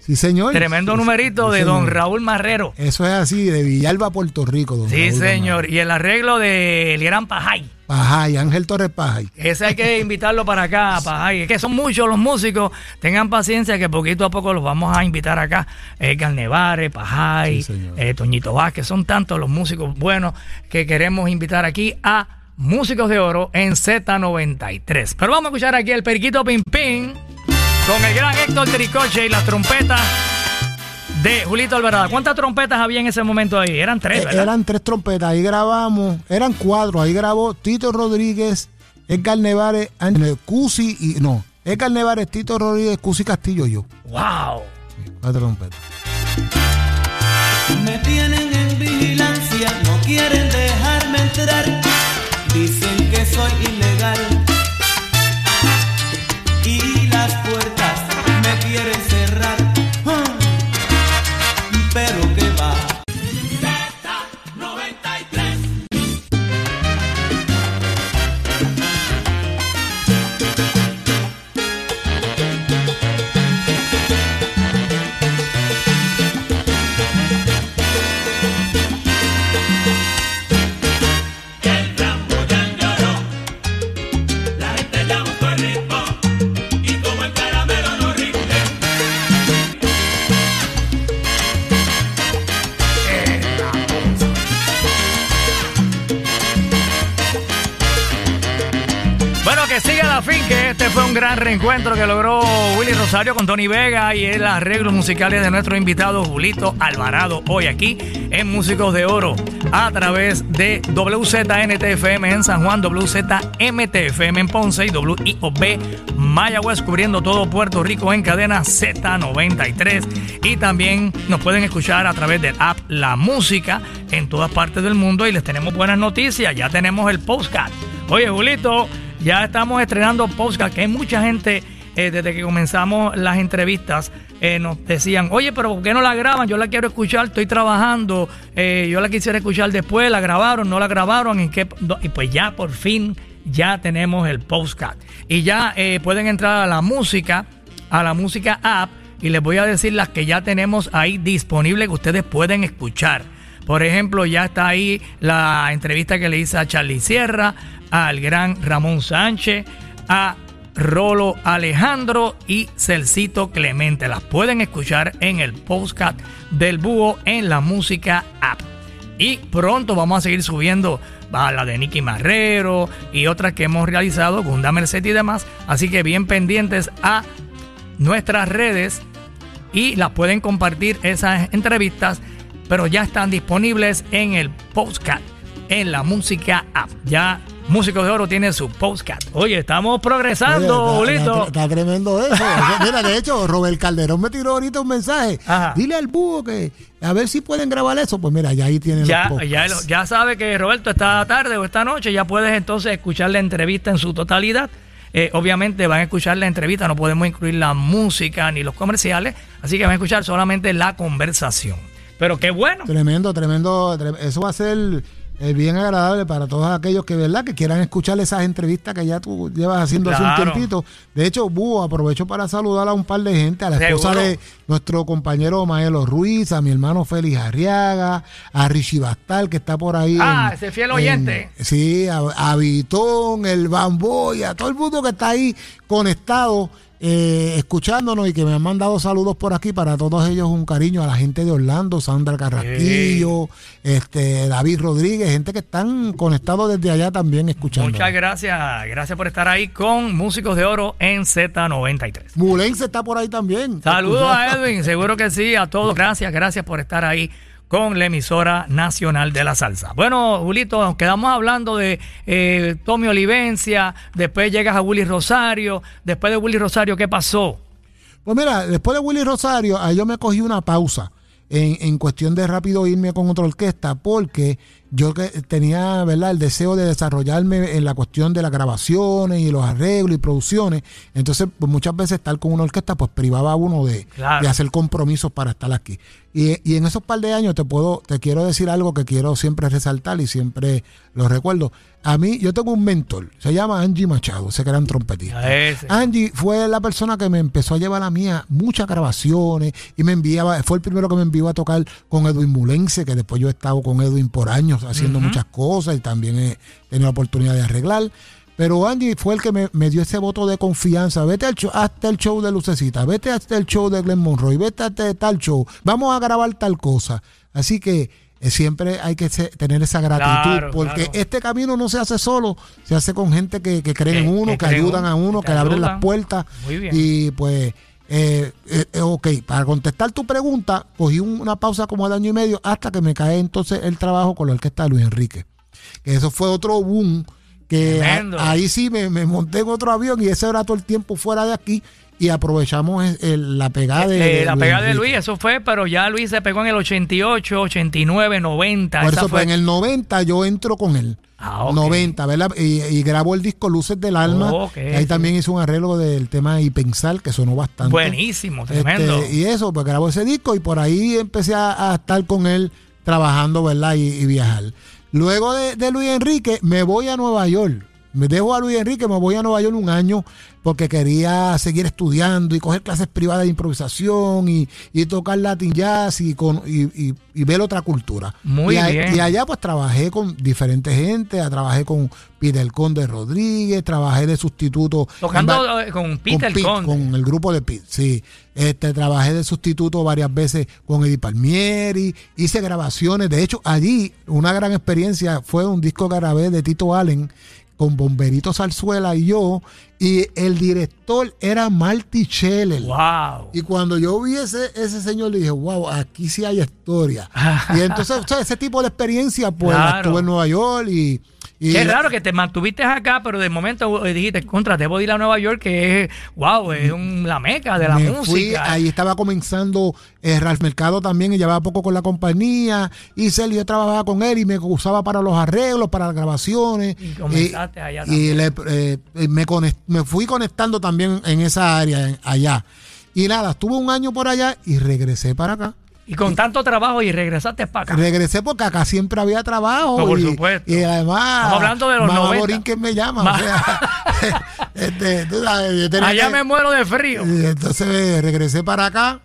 Sí, señor. Tremendo Sí, numerito sí, de don. Raúl Marrero. Eso es así, de Villalba, Puerto Rico. Don Sí, Raúl señor. Y el arreglo del gran Pajay. Pajay, Ángel Torres Pajay. Ese hay que invitarlo para acá, Pajay. Es que son muchos los músicos. Tengan paciencia que poquito a poco los vamos a invitar acá. Edgar Nevares, Pajay, Sí, eh, Toñito Vázquez. Son tantos los músicos buenos que queremos invitar aquí a Músicos de Oro en Z93. Pero vamos a escuchar aquí el Periquito Pim Pim con el gran Héctor Tricoche y las trompetas de Julito Alvarado. ¿Cuántas trompetas había en ese momento ahí? Eran tres, Eh, ¿verdad? eran tres trompetas, ahí grabamos, eran cuatro, ahí grabó Tito Rodríguez, Edgar Nevares, Cusi y no, Edgar Nevares, Tito Rodríguez, Cusi Castillo y yo. ¡Wow! Cuatro trompetas. Me tienen en vigilancia, no quieren dejarme entrar. Dicen que soy ilegal. La fin, que este fue un gran reencuentro que logró Willy Rosario con Tony Vega y el arreglo musicales de nuestro invitado Julito Alvarado hoy aquí en Músicos de Oro a través de WZNTFM en San Juan, WZMTFM en Ponce y WIOB Mayagüez cubriendo todo Puerto Rico en cadena Z93 y también nos pueden escuchar a través del app La Música en todas partes del mundo y les tenemos buenas noticias, ya tenemos el postcard. Oye, Julito, ya estamos estrenando podcast, que hay mucha gente eh, desde que comenzamos las entrevistas eh, nos decían, oye, pero ¿por qué no la graban? Yo la quiero escuchar, estoy trabajando, eh, yo la quisiera escuchar después, la grabaron, no la grabaron, ¿en qué? do-?" Y pues ya por fin ya tenemos el postcard. Y ya pueden entrar a la música, a la música app, y les voy a decir las que ya tenemos ahí disponibles que ustedes pueden escuchar. Por ejemplo, ya está ahí la entrevista que le hice a Charlie Sierra, al gran Ramón Sánchez, a Rolo Alejandro y Celcito Clemente. Las pueden escuchar en el podcast del Búho en la música app. Y pronto vamos a seguir subiendo a la de Nicky Marrero y otras que hemos realizado, Gunda Merced y demás. Así que bien pendientes a nuestras redes y las pueden compartir esas entrevistas, pero ya están disponibles en el podcast, en la música app. Ya Músicos de Oro tiene su podcast. Oye, estamos progresando, Oye, está, Julito. está- está tremendo eso. Mira, de hecho, Robert Calderón me tiró ahorita un mensaje. Ajá. Dile al búho que a ver si pueden grabar eso. Pues mira, ya ahí tienen Ya, los ya, ya sabe que Roberto esta tarde o esta noche ya puedes entonces escuchar la entrevista en su totalidad. Eh, obviamente van a escuchar la entrevista, no podemos incluir la música ni los comerciales, así que van a escuchar solamente la conversación. Pero qué bueno. Tremendo, tremendo. tre- Eso va a ser eh, bien agradable para todos aquellos que, ¿verdad? Que quieran escuchar esas entrevistas que ya tú llevas haciendo hace un tiempito. De hecho, Búho, aprovecho para saludar a un par de gente, a la esposa Seguro. de nuestro compañero Maelo Ruiz, a mi hermano Félix Arriaga, a Richie Bastal, que está por ahí. Ah, en- ese fiel oyente. en- sí, a, a Vitón, el Bamboy, a todo el mundo que está ahí conectado. Eh, escuchándonos y que me han mandado saludos por aquí para todos ellos un cariño a la gente de Orlando, Sandra Carrasquillo, este David Rodríguez, gente que están conectados desde allá también escuchando. Muchas gracias, gracias por estar ahí con Músicos de Oro en Z93. Mulense está por ahí también. Saludos a. Edwin, seguro que sí, a todos. Gracias, gracias por estar ahí con la emisora nacional de la salsa. Bueno, Julito, nos quedamos hablando de eh, Tommy Olivencia, después llegas a Willy Rosario, después de Willy Rosario, ¿qué pasó? Pues mira, después de Willy Rosario, ahí yo me cogí una pausa en, en cuestión de rápido irme con otra orquesta, porque yo que tenía, ¿verdad?, el deseo de desarrollarme en la cuestión de las grabaciones y los arreglos y producciones. Entonces, pues muchas veces estar con una orquesta, pues privaba a uno de, Claro. de hacer compromisos para estar aquí. Y, y en esos par de años te puedo, te quiero decir algo que quiero siempre resaltar y siempre lo recuerdo. A mí, yo tengo un mentor, se llama Angie Machado, ese gran trompetista. Angie fue la persona que me empezó a llevar a mí a muchas grabaciones y me enviaba, fue el primero que me envió a tocar con Edwin Mulense, que después yo he estado con Edwin por años haciendo muchas cosas y también he tenido la oportunidad de arreglar. Pero Angie fue el que me, me dio ese voto de confianza. Vete al show, hasta el show de Lucecita, vete hasta el show de Glenn Monroe, vete hasta tal show, vamos a grabar tal cosa. Así que eh, siempre hay que se- tener esa gratitud, Claro, porque claro. este camino no se hace solo, se hace con gente que, que creen en uno, que que, ayudan a uno, que le abren las puertas. Muy bien. Y pues, eh, eh, eh, ok, para contestar tu pregunta, cogí un- una pausa como de año y medio hasta que me cae entonces el trabajo con la orquesta de Luis Enrique. Que eso fue otro boom, que a- ahí sí me, me monté en otro avión y ese era todo el tiempo fuera de aquí y aprovechamos el- el- la pegada de, Eh, de la pegada de. Luis, eso fue, pero ya Luis se pegó en el 88, 89, 90. Por eso, fue- pues, en el 90 yo entro con él. Ah, ok. 90, ¿verdad? Y, y grabo el disco Luces del Alma. Ok, que ahí sí. también hice un arreglo del tema Y Pensar, que sonó bastante. Buenísimo, tremendo. Este, y eso, pues grabó ese disco y por ahí empecé a, a estar con él trabajando, ¿verdad? Y, y viajar. Luego de, de Luis Enrique, me voy a Nueva York. Me dejo a Luis Enrique, me voy a Nueva York un año porque quería seguir estudiando y coger clases privadas de improvisación y, y tocar Latin Jazz y, con, y, y- y ver otra cultura. Muy a- bien. y allá pues trabajé con diferentes gente, trabajé con Peter Conde Rodríguez, trabajé de sustituto. Tocando eh, con Peter con Pete, Conde. con el grupo de Pete, sí. Este, trabajé de sustituto varias veces con Eddie Palmieri, hice grabaciones. De hecho, allí una gran experiencia fue un disco que grabé de Tito Allen con Bomberito Zarzuela y yo. Y el director era Marty Scheller. Wow. Y cuando yo vi ese, ese señor, le dije, wow, aquí sí hay historia. y entonces, o sea, ese tipo de experiencia, pues la Claro. estuve en Nueva York y. y Qué raro que te mantuviste acá, pero de momento eh, dijiste, contra, debo ir a Nueva York, que es, wow, es un- la meca de la me música. fui, ahí estaba comenzando eh, Ralph Mercado también y llevaba poco con la compañía y Celio yo trabajaba con él y me usaba para los arreglos, para las grabaciones Y comenzaste allá y le, eh, me, conect- me fui conectando también en esa área en- allá. Y nada, estuve un año por allá y regresé para acá Y con tanto trabajo y regresaste para acá. Regresé porque acá siempre había trabajo. No, por y, supuesto. Y además. Estamos hablando de los Mamá 90. Borín que me llama. Ma- o sea, este, tú sabes, yo tenía Allá que- me muero de frío. y entonces eh, regresé para acá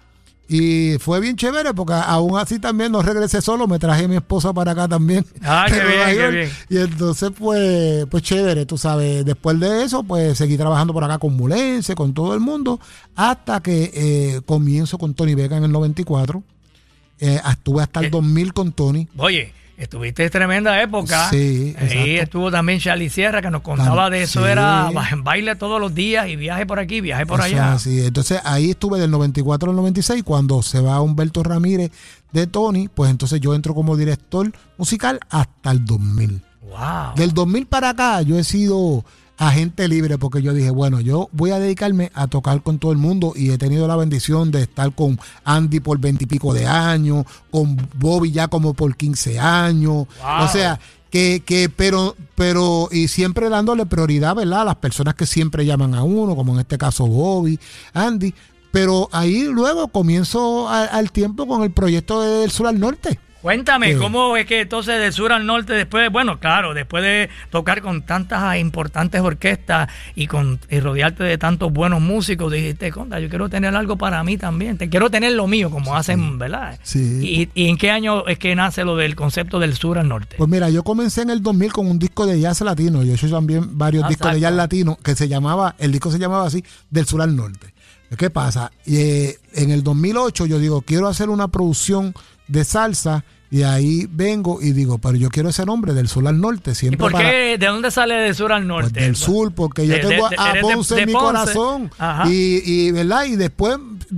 y fue bien chévere porque aún así también no regresé solo, me traje a mi esposa para acá también. Ah, qué bien. Y entonces pues, pues chévere, tú sabes, después de eso pues seguí trabajando por acá con Mulense, con todo el mundo, hasta que eh, comienzo con Tony Vega en el 94. Eh, estuve hasta el Eh. 2000 con Tony. Oye, estuviste en tremenda época. Sí, Ahí exacto. estuvo también Charlie Sierra, que nos contaba de eso. sí. Era ba- baile todos los días y viaje por aquí, viaje por Eso allá. así. Entonces ahí estuve del 94 al 96. Cuando se va Humberto Ramírez de Tony, pues entonces yo entro como director musical hasta el 2000. Wow. Del 2000 para acá yo he sido agente libre porque yo dije, bueno, yo voy a dedicarme a tocar con todo el mundo y he tenido la bendición de estar con Andy por veintipico de años, con Bobby ya como por 15 años. Wow. O sea, que, que, pero, pero, y siempre dándole prioridad, ¿verdad? A las personas que siempre llaman a uno, como en este caso Bobby, Andy. Pero ahí luego comienzo a- al tiempo con el proyecto de del sur al norte. Cuéntame, Sí. ¿cómo es que entonces del sur al norte, después, bueno, claro, después de tocar con tantas importantes orquestas y con y rodearte de tantos buenos músicos, dijiste, conta, yo quiero tener algo para mí también, te quiero tener lo mío, como hacen, ¿verdad? Sí. ¿Y, y en qué año es que nace lo del concepto del sur al norte? Pues mira, yo comencé en el 2000 con un disco de jazz latino. Yo he hecho también varios Ah, discos de jazz latino que se llamaba, el disco se llamaba así, Del Sur al Norte. ¿Qué pasa? Eh, en el 2008 yo digo, quiero hacer una producción de salsa y ahí vengo y digo, pero yo quiero ese nombre, Del Sur al Norte. ¿Y Siempre por para- qué? ¿De dónde sale del sur al pues norte? del sur, porque yo De- tengo de- a Ponce de en mi Ponce. corazón. Y, y, ¿verdad? Y después,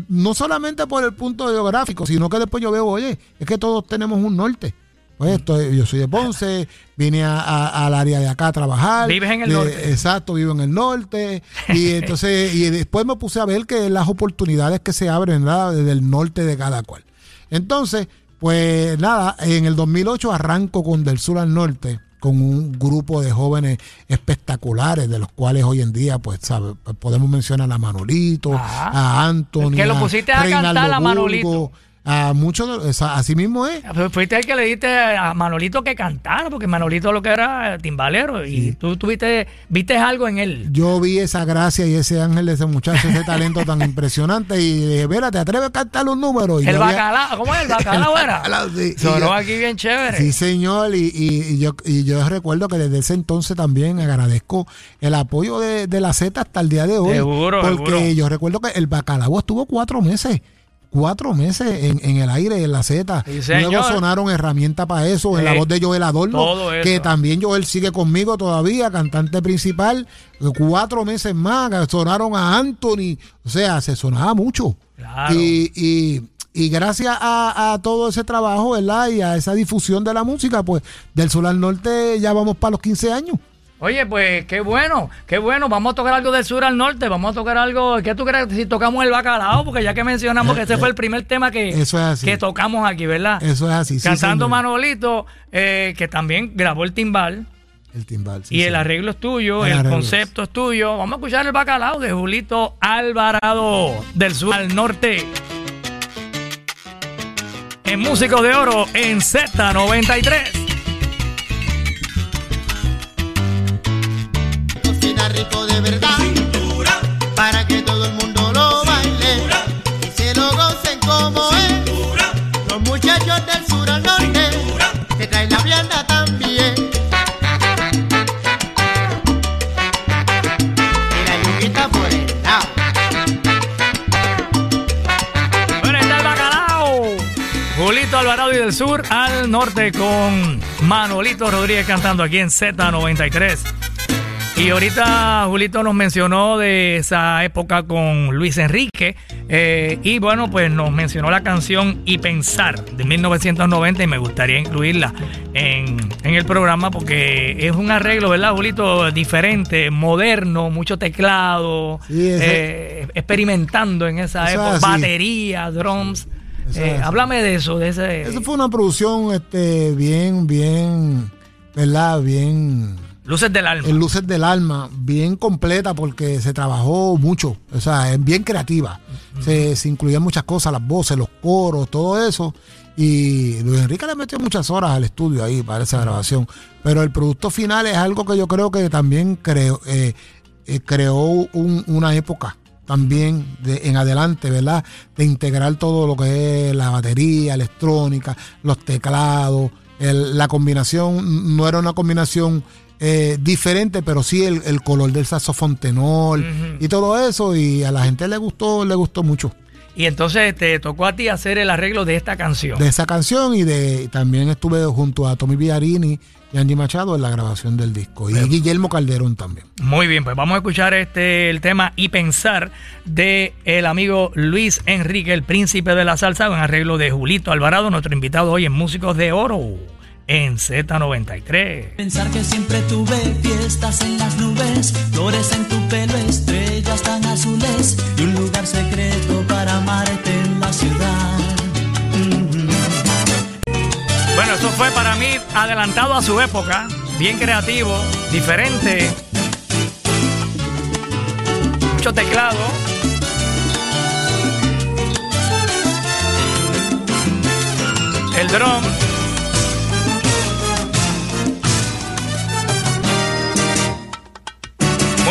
no solamente por el punto geográfico, sino que después yo veo, oye, es que todos tenemos un norte. Pues estoy- yo soy de Ponce, vine a- a- al área de acá a trabajar. Vives en el De- norte. Exacto, vivo en el norte. Y entonces, y después me puse a ver que las oportunidades que se abren, ¿verdad? Desde el norte de cada cual. Entonces, Pues nada, en el 2008 arranco con Del Sur al Norte con un grupo de jóvenes espectaculares, de los cuales hoy en día, pues, ¿sabe? podemos mencionar a Manolito, Ajá. a Anthony, Que lo pusiste a cantar a Burgo, Manolito. A muchos, así mismo es. Pues Fuiste el que le diste a Manolito que cantara, porque Manolito lo que era timbalero. Y tú tuviste, viste algo en él. Yo vi esa gracia y ese ángel de ese muchacho, ese talento tan impresionante y dije, Vera, ¿te atreves a cantar los números? Y El bacalao, ¿cómo es? El bacalao era. bacalao, sí. Sonó yo- aquí bien chévere. Sí, señor, y, y- y yo, y yo recuerdo que desde ese entonces también agradezco el apoyo de, de la Z hasta el día de hoy. Seguro, Porque seguro. yo recuerdo que el bacalao estuvo cuatro meses. Cuatro meses en, en el aire, en la Z. Sí. Luego sonaron herramientas para eso, en la voz de Joel Adorno, que también Joel sigue conmigo todavía, cantante principal. Cuatro meses más, sonaron a Anthony. O sea, se sonaba mucho. Claro. Y, y, y gracias a, a todo ese trabajo, ¿verdad? Y a esa difusión de la música, pues del sur al norte ya vamos para los 15 años. Oye, pues qué bueno, qué bueno. Vamos a tocar algo del sur al norte. Vamos a tocar algo. ¿Qué tú crees si tocamos el bacalao? Porque ya que mencionamos que ese fue el primer tema que, Eso es así. que tocamos aquí, ¿verdad? Eso es así. sí, Cantando señor. Manolito, eh, que también grabó el timbal. El timbal. sí, y el señor. arreglo es tuyo, El el, concepto es tuyo. Vamos a escuchar el bacalao de Julito Alvarado, del sur al norte. En Músicos de Oro, en Z93. Rico de verdad. Para que todo el mundo lo baile y se lo gocen como es. Los muchachos del sur al norte que traen la vianda también. Y la yuquita por el lado. Bueno, está el bacalao. Julito Alvarado y del sur al norte con Manolito Rodríguez cantando aquí en Z93. Y ahorita Julito nos mencionó de esa época con Luis Enrique. eh, y bueno, pues nos mencionó la canción Y Pensar de 1990 y me gustaría incluirla en, en el programa porque es un arreglo, ¿verdad, Julito? Diferente, moderno, mucho teclado, Sí, eh, experimentando en esa Eso época, es batería, drums. Eh, háblame de eso, de ese... Eso fue una producción este, bien, bien, ¿verdad? Bien. Luces del alma. en Luces del Alma, bien completa porque se trabajó mucho, o sea, es bien creativa. se, se incluían muchas cosas, las voces, los coros, todo eso. Y Luis Enrique le metió muchas horas al estudio ahí para esa grabación. Pero el producto final es algo que yo creo que también creó, eh, eh, creó un- una época también de, en adelante, ¿verdad? De integrar todo lo que es la batería electrónica, los teclados, el- la combinación no era una combinación eh, diferente, pero sí el, el color del saxofón tenor y todo eso, y a la gente le gustó, le gustó mucho Y entonces te tocó a ti hacer el arreglo de esta canción. de esa canción y de también estuve junto a Tommy Villarini y Angie Machado en la grabación del disco y Guillermo Calderón también. Muy bien, pues vamos a escuchar este el tema y pensar de el amigo Luis Enrique, el príncipe de la salsa, con arreglo de Julito Alvarado, nuestro invitado hoy en Músicos de Oro en Z93. Pensar que siempre tuve fiestas en las nubes, flores en tu pelo, estrellas tan azules y un lugar secreto para amarte en la ciudad. Bueno, eso fue para mí adelantado a su época, bien creativo, diferente, mucho teclado. El drum.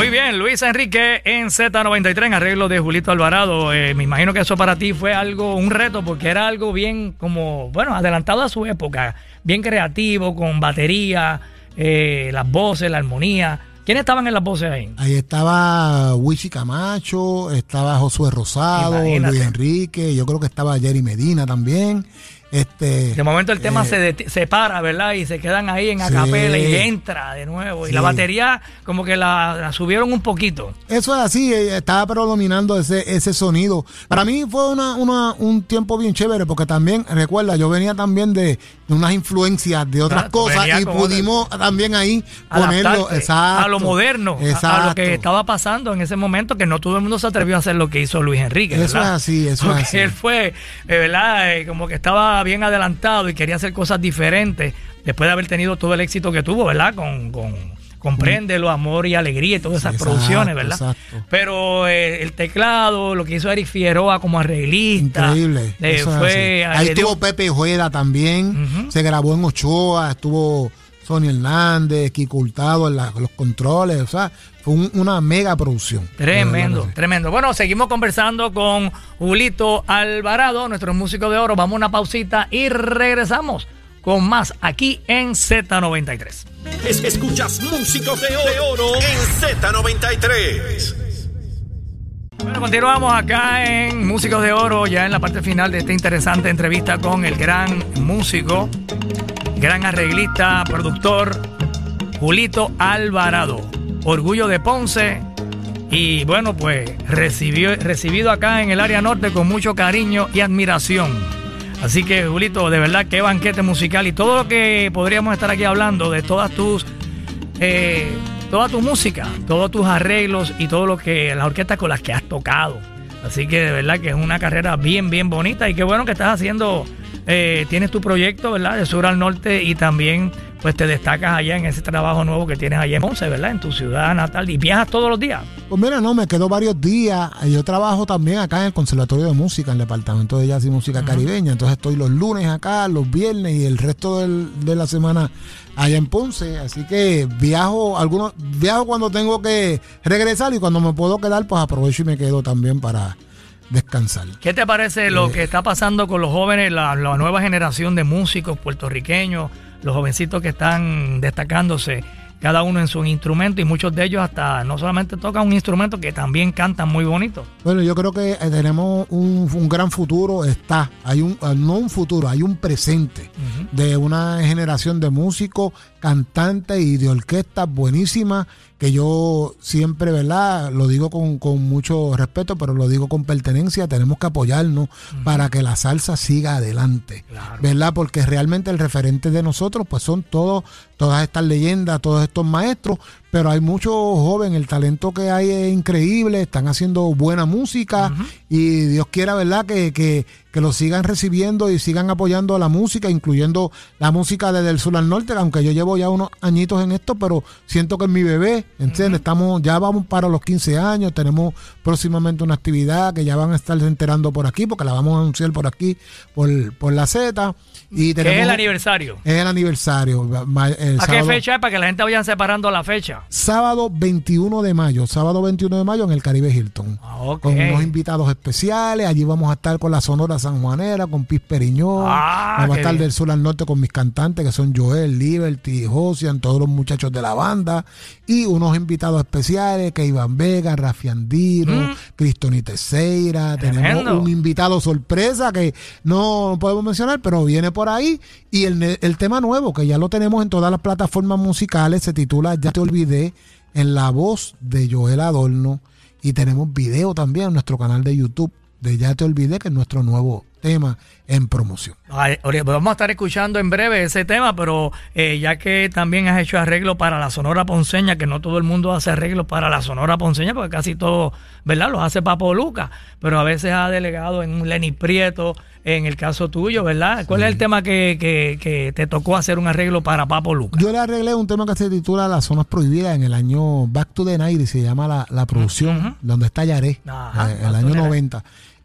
Muy bien, Luis Enrique en Z93 en arreglo de Julito Alvarado. Eh, me imagino que eso para ti fue algo, un reto, porque era algo bien como, bueno, adelantado a su época, bien creativo, con batería, eh, las voces, la armonía. ¿Quiénes estaban en las voces ahí? Ahí estaba Wichi Camacho, estaba Josué Rosado, Imagínate. Luis Enrique, yo creo que estaba Jerry Medina también. Este, De momento el tema eh, se, se para, ¿verdad? Y se quedan ahí en Sí. acapela y entra de nuevo. Y Sí. la batería como que la, la subieron un poquito. Eso es así, eh, estaba predominando ese, ese sonido. Para mí fue una, una- un tiempo bien chévere porque también, recuerda, yo venía también de, unas influencias de otras cosas y pudimos también ahí ponerlo exacto, a lo moderno, a- a, lo que estaba pasando en ese momento, que no todo el mundo se atrevió a hacer lo que hizo Luis Enrique. Eso es así, eso es así. él fue, eh, ¿verdad? Eh, como que estaba bien adelantado y quería hacer cosas diferentes después de haber tenido todo el éxito que tuvo, ¿verdad? Con, con Compréndelo, Amor y Alegría y todas esas Exacto, producciones, ¿verdad? exacto. Pero eh, el teclado, lo que hizo Eric Figueroa como arreglista. Increíble. eh, fue. Ahí dio- estuvo Pepe Jueda también. Se grabó en Ochoa. Estuvo Sonny Hernández, Kiko Hurtado en la- los controles. O sea, fue un- una mega producción. Tremendo, tremendo. Bueno, seguimos conversando con Julito Alvarado, nuestro músico de oro. Vamos a una pausita y regresamos con más aquí en Z93. Es- escuchas músicos de oro en Z93. Bueno, continuamos acá en Músicos de Oro, ya en la parte final de esta interesante entrevista con el gran músico, gran arreglista, productor, Julito Alvarado. Orgullo de Ponce. Y bueno, pues recibió, recibido acá en el área norte con mucho cariño y admiración. Así que, Julito, de verdad, qué banquete musical y todo lo que podríamos estar aquí hablando de todas tus eh, toda tu música, todos tus arreglos y todo lo que las orquestas con las que has tocado. Así que de verdad que es una carrera bien, bien bonita y qué bueno que estás haciendo, eh, tienes tu proyecto, ¿verdad? De sur al norte y también pues te destacas allá en ese trabajo nuevo que tienes allá en Ponce, ¿verdad? En tu ciudad natal y viajas todos los días. Pues mira, no, me quedo varios días. Yo trabajo también acá en el Conservatorio de Música, en el Departamento de Jazz y Música Caribeña. Entonces estoy los lunes acá, los viernes y el resto del- de la semana allá en Ponce. Así que viajo, algunos, viajo cuando tengo que regresar y cuando me puedo quedar, pues aprovecho y me quedo también para descansar. ¿Qué te parece lo que está pasando con los jóvenes, la, la nueva generación de músicos puertorriqueños, los jovencitos que están destacándose, cada uno en su instrumento y muchos de ellos hasta no solamente tocan un instrumento, que también cantan muy bonito? Bueno, yo creo que eh, tenemos un, un gran futuro, está, hay un, eh, no un futuro, hay un presente de una generación de músicos, cantantes y de orquestas buenísimas, que yo siempre, ¿verdad? Lo digo con, con mucho respeto, pero lo digo con pertenencia, tenemos que apoyarnos para que la salsa siga adelante, ¿verdad? Porque realmente el referente de nosotros, pues son todos, todas estas leyendas, todos estos maestros, pero hay muchos jóvenes, el talento que hay es increíble, están haciendo buena música y Dios quiera, ¿verdad? Que, que, que lo sigan recibiendo y sigan apoyando la música, incluyendo la música desde el sur al norte, aunque yo llevo ya unos añitos en esto, pero siento que es mi bebé, ¿entiendes? Estamos, ya vamos para los 15 años, tenemos próximamente una actividad que ya van a estar enterando por aquí, porque la vamos a anunciar por aquí, por, por la Z. Y tenemos, es el aniversario. es el aniversario. el ¿A qué fecha es para que la gente vayan separando la fecha? Sábado 21 de mayo, sábado 21 de mayo en el Caribe Hilton. Ah. Con unos invitados especiales. Allí vamos a estar con la Sonora Sanjuanera, con Piz Periñón. Ah, vamos a estar bien. del sur al norte con mis cantantes, que son Joel, Liberty, Josian, todos los muchachos de la banda. Y unos invitados especiales, que Iván Vega, Rafi Andino, Cristoni Teixeira. Mm. Tenemos un invitado sorpresa que no podemos mencionar, pero viene por ahí. Y el, el tema nuevo, que ya lo tenemos en todas las plataformas musicales, se titula Ya te olvidé, en la voz de Joel Adorno. Y tenemos video también en nuestro canal de YouTube de Ya te olvidé, que es nuestro nuevo tema en promoción. Ahorita Vamos a estar escuchando en breve ese tema, pero eh, ya que también has hecho arreglo para la Sonora Ponceña, que no todo el mundo hace arreglos para la Sonora Ponceña, porque casi todo, ¿verdad? Los hace Papo Luca, pero a veces ha delegado en un Lenny Prieto, en el caso tuyo, ¿verdad? ¿Cuál es el tema que, que- que te tocó hacer un arreglo para Papo Luca? Yo le arreglé un tema que se titula Las Zonas Prohibidas en el año Back to the Night, y se llama la, la producción, donde está Yaré, Ajá, eh, el año the Night.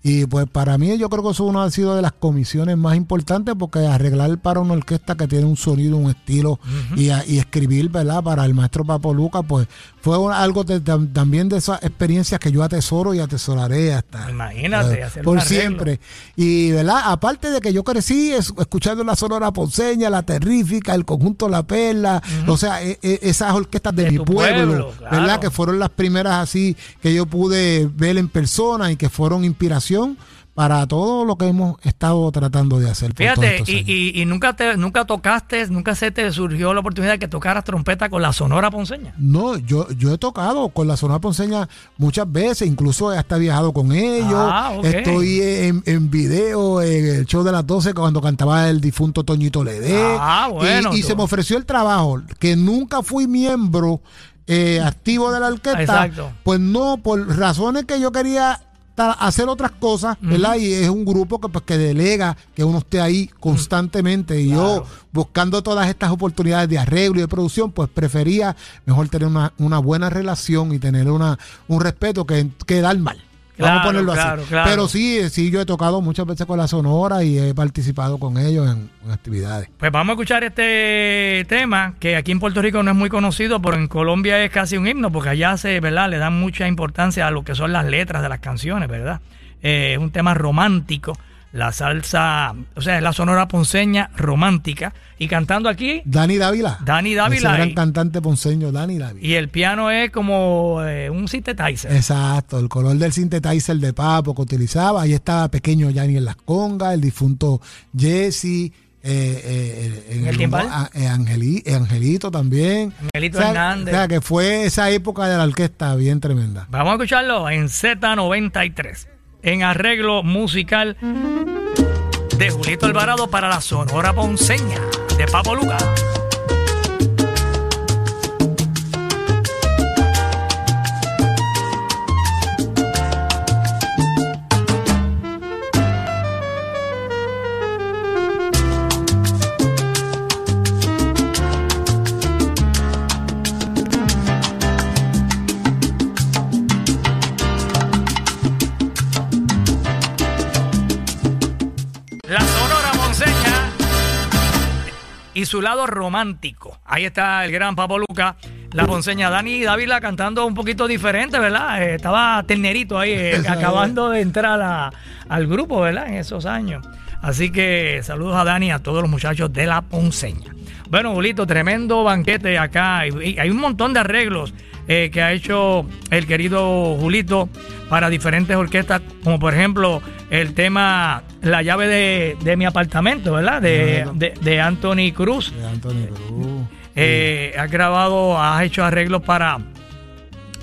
90. Y pues para mí yo creo que eso uno ha sido de las comisiones más importantes porque arreglar para una orquesta que tiene un sonido, un estilo y, y escribir, ¿verdad? Para el maestro Papo Luca, pues fue un- algo de- tam- también de esas experiencias que yo atesoro y atesoraré hasta Imagínate, eh, hacer por siempre. Y, ¿verdad? Aparte de que yo crecí es- escuchando la Sonora Ponceña, la Terrífica, el conjunto La Perla, o sea, e- e- esas orquestas de, De mi pueblo, pueblo, claro. ¿verdad? Que fueron las primeras así que yo pude ver en persona y que fueron inspiración para todo lo que hemos estado tratando de hacer. Fíjate, y, y- y nunca te nunca tocaste, nunca se te surgió la oportunidad de que tocaras trompeta con la Sonora Ponceña. No, yo, yo he tocado con la Sonora Ponceña muchas veces, incluso hasta he viajado con ellos. Ah, ok. Estoy en, en video en el show de las 12 cuando cantaba el difunto Toñito Ledé. Ah, bueno, Y, se me ofreció el trabajo, que nunca fui miembro eh, activo de la orquesta. Exacto. Pues no, por razones que yo quería hacer otras cosas, ¿verdad? Y es un grupo que pues que delega que uno esté ahí constantemente y yo buscando todas estas oportunidades de arreglo y de producción, pues prefería mejor tener una, una buena relación y tener una un respeto que, que dar mal. Vamos a ponerlo claro, así. claro. Pero sí, sí, yo he tocado muchas veces con la Sonora y he participado con ellos en, en actividades. Pues vamos a escuchar este tema que aquí en Puerto Rico no es muy conocido, pero en Colombia es casi un himno, porque allá se, ¿verdad? Le dan mucha importancia a lo que son las letras de las canciones, ¿verdad? Eh, es un tema romántico, la salsa, o sea, es la sonora ponceña romántica. Y cantando aquí, Dani Dávila. Dani Dávila Ese gran cantante ponceño, Dani Dávila. y el piano es como eh, un synthesizer. Exacto, el color del synthesizer de Papo que utilizaba. Ahí estaba pequeño Yanni en las congas, el difunto Jesse. eh, eh, en ¿En el timbal? a- eh, Angeli- eh, Angelito también. Angelito O sea, Hernández. O sea, que fue esa época de la orquesta bien tremenda. Vamos a escucharlo en Z93, en arreglo musical de Julito Alvarado para la Sonora Ponceña de Papo Luca. Y su lado romántico. Ahí está el gran Papo Luca, la ponceña Dani Dávila cantando un poquito diferente, ¿verdad? Eh, estaba ternerito ahí, eh, acabando de entrar a- al grupo, ¿verdad? En esos años. Así que saludos a Dani y a todos los muchachos de la ponceña. Bueno, Julito, tremendo banquete acá. Y- y hay un montón de arreglos eh, que ha hecho el querido Julito para diferentes orquestas, como por ejemplo el tema La llave de, de mi apartamento, ¿verdad? De, de, de Anthony Cruz. De Antonio Cruz. Eh, has grabado, has hecho arreglos para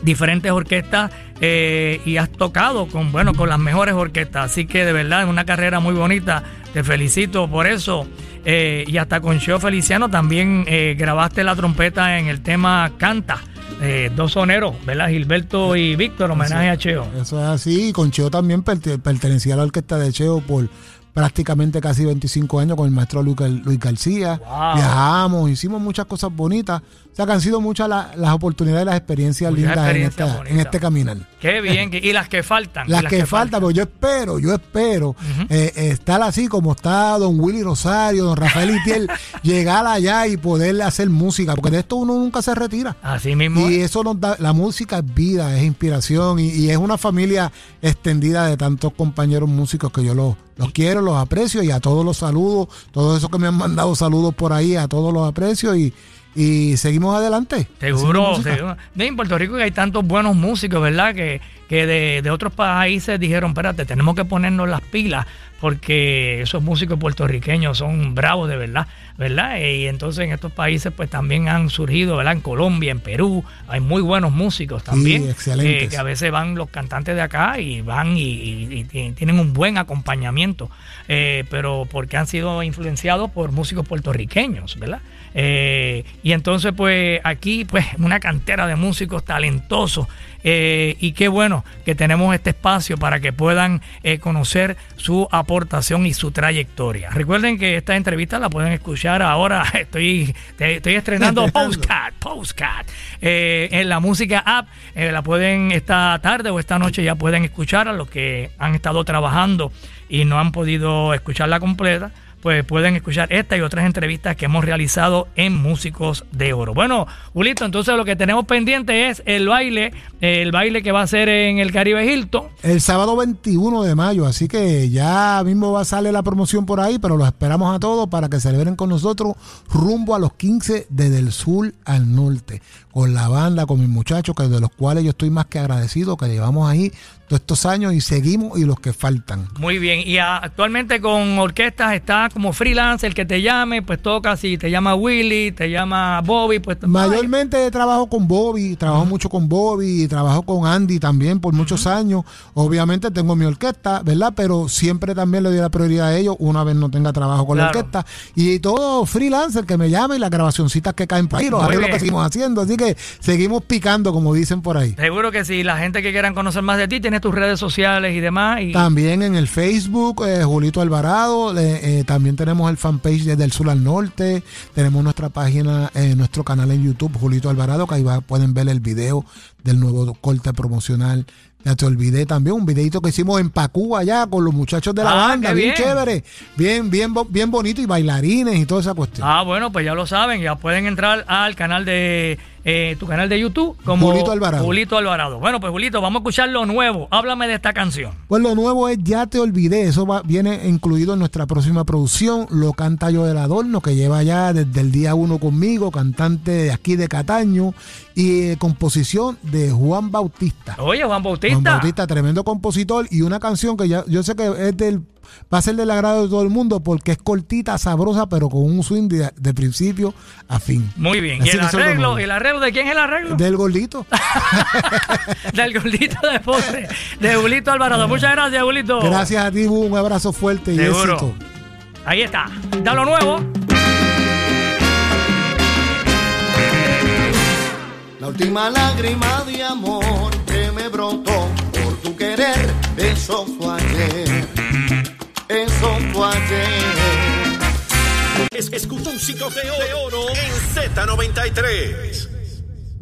diferentes orquestas eh, y has tocado con bueno con las mejores orquestas. Así que de verdad es una carrera muy bonita. Te felicito por eso. Eh, y hasta con Cheo Feliciano también eh, grabaste la trompeta en el tema Canta. Eh, dos soneros, ¿verdad? Gilberto y Víctor, homenaje a Cheo. Eso es así. Y con Cheo también perte- pertenecía a la orquesta de Cheo por prácticamente casi 25 años con el maestro Luis, Luis García. Wow. Viajamos, hicimos muchas cosas bonitas. O sea que han sido muchas la- las oportunidades y las experiencias lindas en, esta- en este caminar. Qué bien. y las que faltan. Las que, faltan, porque yo espero, yo espero eh, estar así como está don Willy Rosario, don Rafael Itiel, llegar allá y poderle hacer música, porque de esto uno nunca se retira. Así mismo. Y eso nos da, la música es vida, es inspiración y, y es una familia extendida de tantos compañeros músicos que yo los, los quiero, los aprecio y a todos los saludo, todos esos que me han mandado saludos por ahí, a todos los aprecio y, y seguimos adelante. Seguro, seguro. En Puerto Rico hay tantos buenos músicos, ¿verdad? Que, que de, de otros países dijeron, espérate, tenemos que ponernos las pilas porque esos músicos puertorriqueños son bravos de verdad, ¿verdad? Y entonces en estos países pues también han surgido, ¿verdad? En Colombia, en Perú, hay muy buenos músicos también. excelentes. eh, que a veces van los cantantes de acá y van y, y- y ti- tienen un buen acompañamiento, eh, pero porque han sido influenciados por músicos puertorriqueños, ¿verdad? Eh, y entonces, pues aquí, pues una cantera de músicos talentosos. eh, y qué bueno que tenemos este espacio para que puedan eh, conocer su aportación y su trayectoria. Recuerden que esta entrevista la pueden escuchar ahora. Estoy, estoy estrenando Postcat, Postcat. eh, en la música app. eh, la pueden esta tarde o esta noche ya pueden escuchar a los que han estado trabajando y no han podido escucharla completa pues pueden escuchar esta y otras entrevistas que hemos realizado en Músicos de Oro. Bueno, Julito, entonces lo que tenemos pendiente es el baile, el baile que va a ser en el Caribe Hilton. El sábado 21 de mayo, así que ya mismo va a salir la promoción por ahí, pero los esperamos a todos para que celebren con nosotros rumbo a los 15 desde el sur al norte, con la banda, con mis muchachos, que de los cuales yo estoy más que agradecido, que llevamos ahí todos estos años y seguimos y los que faltan. Muy bien. Y a- actualmente con orquestas está como freelance, el que te llame, pues toca. Si te llama Willy, te llama Bobby, pues Mayormente trabajo con Bobby, trabajo mucho con Bobby, trabajo con Andy también por muchos años. Obviamente tengo mi orquesta, ¿verdad? Pero siempre también le doy la prioridad a ellos una vez no tenga trabajo con la Claro. orquesta. Y todo freelancer que me llame y las grabacioncitas que caen por ahí, los arreglos que seguimos haciendo. Así que seguimos picando, como dicen por ahí. Seguro que si la gente que quieran conocer más de ti, tienes tus redes sociales y demás. Y También en el Facebook, eh, Julito Alvarado, eh, también tenemos el fanpage desde el sur al norte, tenemos nuestra página, eh, nuestro canal en YouTube, Julito Alvarado, que ahí va- pueden ver el video del nuevo corte promocional. Ya te olvidé también un videito que hicimos en Pacú allá con los muchachos de la Ah, banda, bien, bien. chévere, bien, bien, bien bonito y bailarines y toda esa cuestión. Ah, bueno, pues ya lo saben, ya pueden entrar al canal de eh, tu canal de YouTube como Julito Alvarado. Julito Alvarado. Bueno, pues Julito, vamos a escuchar lo nuevo. Háblame de esta canción. Pues lo nuevo es Ya te olvidé, eso va- viene incluido en nuestra próxima producción, lo canta yo del Adorno, que lleva ya desde el día uno conmigo, cantante de aquí de Cataño, y eh, composición de Juan Bautista. Oye, Juan Bautista. Juan Bautista, tremendo compositor, y una canción que ya, yo sé que es del, va a ser del agrado de todo el mundo porque es cortita, sabrosa, pero con un swing de, de principio a fin. Muy bien. Así ¿Y el arreglo? ¿El arreglo de quién es el arreglo? Del gordito. Del gordito de postre, de Julito Alvarado. Muchas gracias, Julito. Gracias a ti, Bu, un abrazo fuerte y Seguro. éxito. Ahí está. Da lo nuevo. La última lágrima de amor que me brotó eso fue ayer, eso fue ayer. Es- escucha músicos de oro en Z93.